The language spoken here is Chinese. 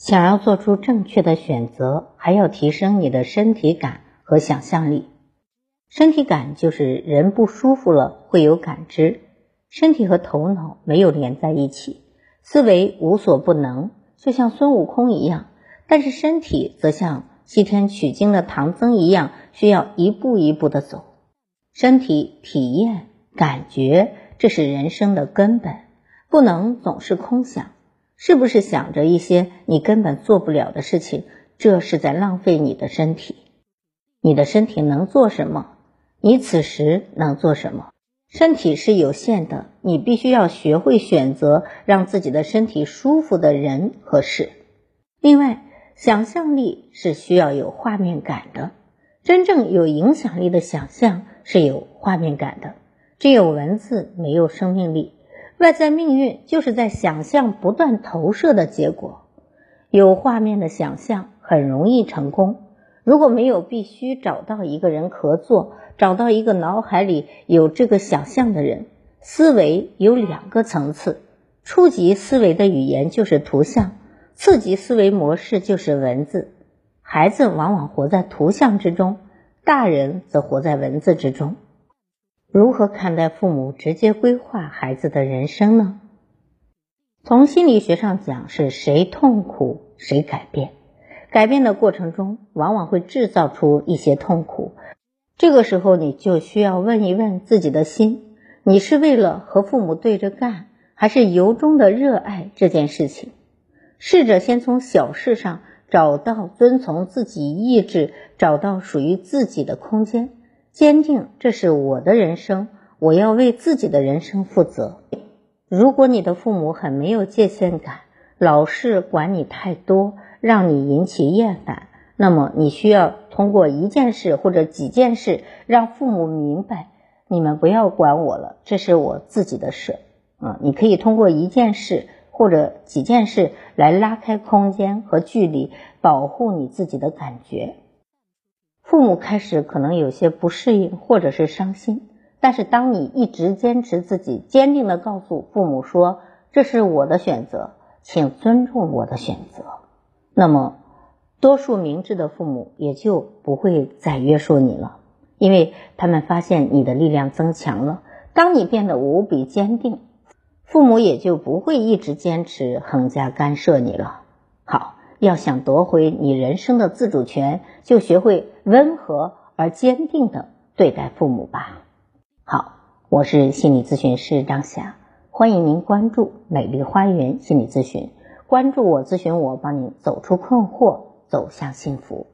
想要做出正确的选择，还要提升你的身体感和想象力。身体感就是人不舒服了会有感知，身体和头脑没有连在一起，思维无所不能，就像孙悟空一样；但是身体则像西天取经的唐僧一样，需要一步一步的走。身体体验、感觉，这是人生的根本，不能总是空想。是不是想着一些你根本做不了的事情？这是在浪费你的身体。你的身体能做什么？你此时能做什么？身体是有限的，你必须要学会选择让自己的身体舒服的人和事。另外，想象力是需要有画面感的。真正有影响力的想象是有画面感的。只有文字没有生命力。外在命运就是在想象不断投射的结果。有画面的想象很容易成功。如果没有必须找到一个人合作，找到一个脑海里有这个想象的人。思维有两个层次：初级思维的语言就是图像，次级思维模式就是文字。孩子往往活在图像之中，大人则活在文字之中。如何看待父母直接规划孩子的人生呢？从心理学上讲，是谁痛苦谁改变。改变的过程中，往往会制造出一些痛苦。这个时候，你就需要问一问自己的心：你是为了和父母对着干，还是由衷的热爱这件事情？试着先从小事上找到遵从自己意志，找到属于自己的空间。坚定，这是我的人生，我要为自己的人生负责。如果你的父母很没有界限感，老是管你太多，让你引起厌烦，那么你需要通过一件事或者几件事，让父母明白，你们不要管我了，这是我自己的事。啊，你可以通过一件事或者几件事来拉开空间和距离，保护你自己的感觉。父母开始可能有些不适应或者是伤心，但是当你一直坚持自己，坚定的告诉父母说这是我的选择，请尊重我的选择，那么多数明智的父母也就不会再约束你了，因为他们发现你的力量增强了。当你变得无比坚定，父母也就不会一直坚持横加干涉你了。要想夺回你人生的自主权，就学会温和而坚定的对待父母吧。好，我是心理咨询师张霞，欢迎您关注美丽花园心理咨询，关注我，咨询我，帮你走出困惑，走向幸福。